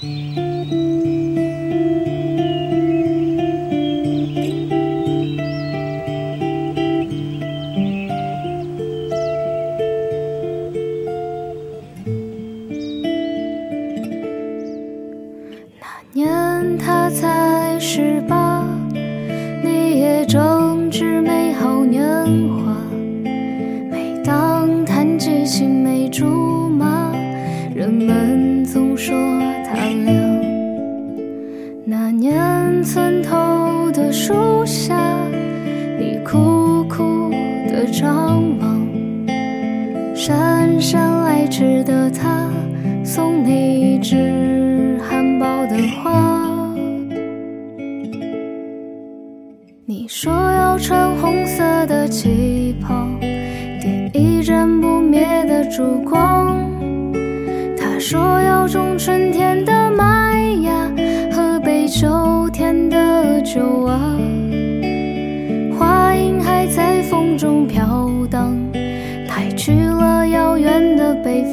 那年他才18，你也正值美好年华。人总说他俩，那年村头的树下，你苦苦的张望，姗姗来迟的他送你一枝含苞的花。你说要穿红色的旗袍，点一盏不灭的烛光。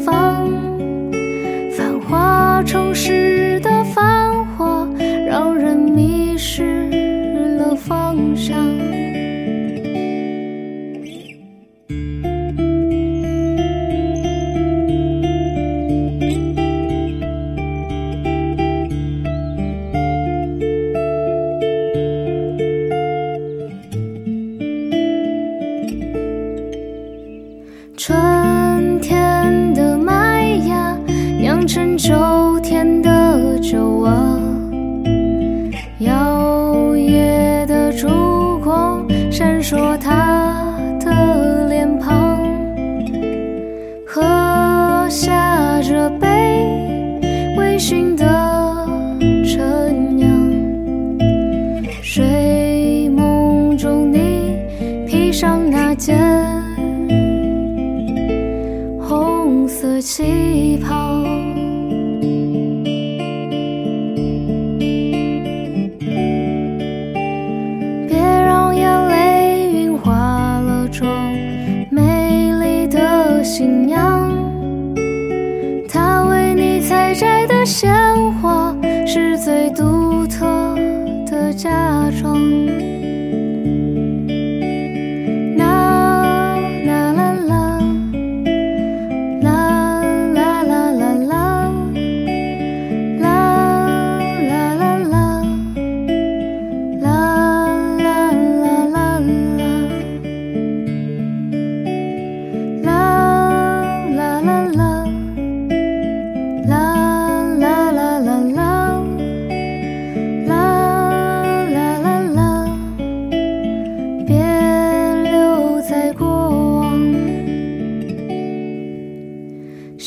方。繁华城市的繁华，让人迷失了方向。春上那件。色旗袍，别让眼泪晕花了妆。美丽的新娘，她为你采摘的鲜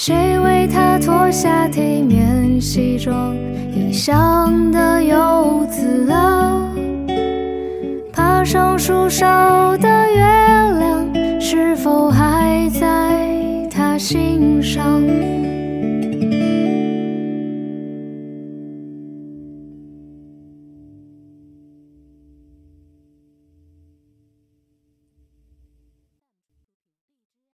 谁为他脱下体面西装？异乡的游子啊，爬上树梢的月亮，是否还在他心上？